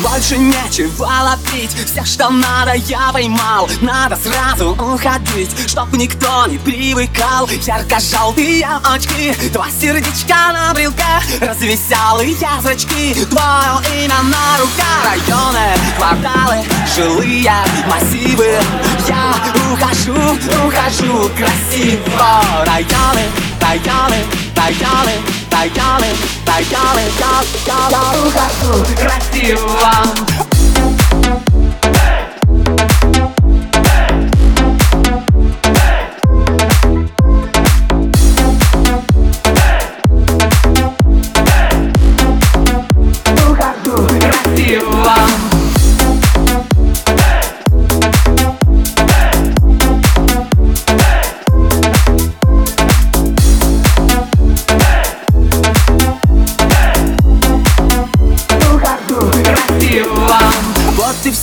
Больше нечего ловить. Все, что надо, я поймал. Надо сразу уходить Чтоб никто не привыкал. Ярко-желтые очки Два сердечка на брелке. Развеселые зрачки Твое имя на руках. Районы, кварталы, жилые массивы. Я ухожу, ухожу красиво. Районы, районы, районы, районы, районы Я, я, я ухожу красиво Ухожу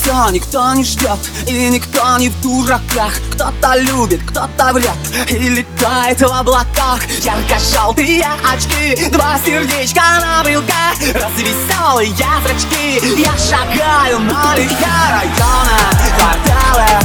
все, никто не ждет И никто не в дураках. Кто-то любит, кто-то врет И летает в облаках. Ярко-желтые очки Два сердечка на брелке Развеселые зрачки Я шагаю на лихе района Кварталы,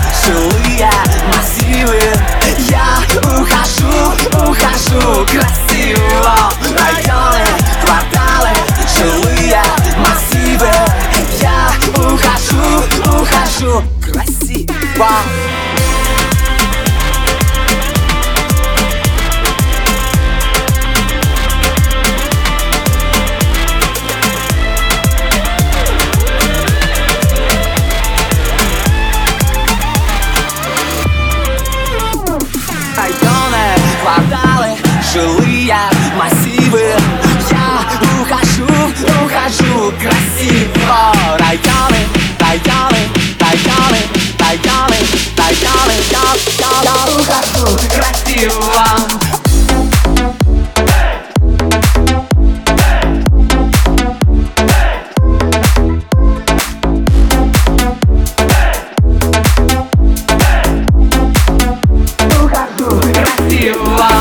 жилые массивы Я ухожу, ухожу красиво Районы, районы, районы, районы, районы Я, я, я ухожу красиво you.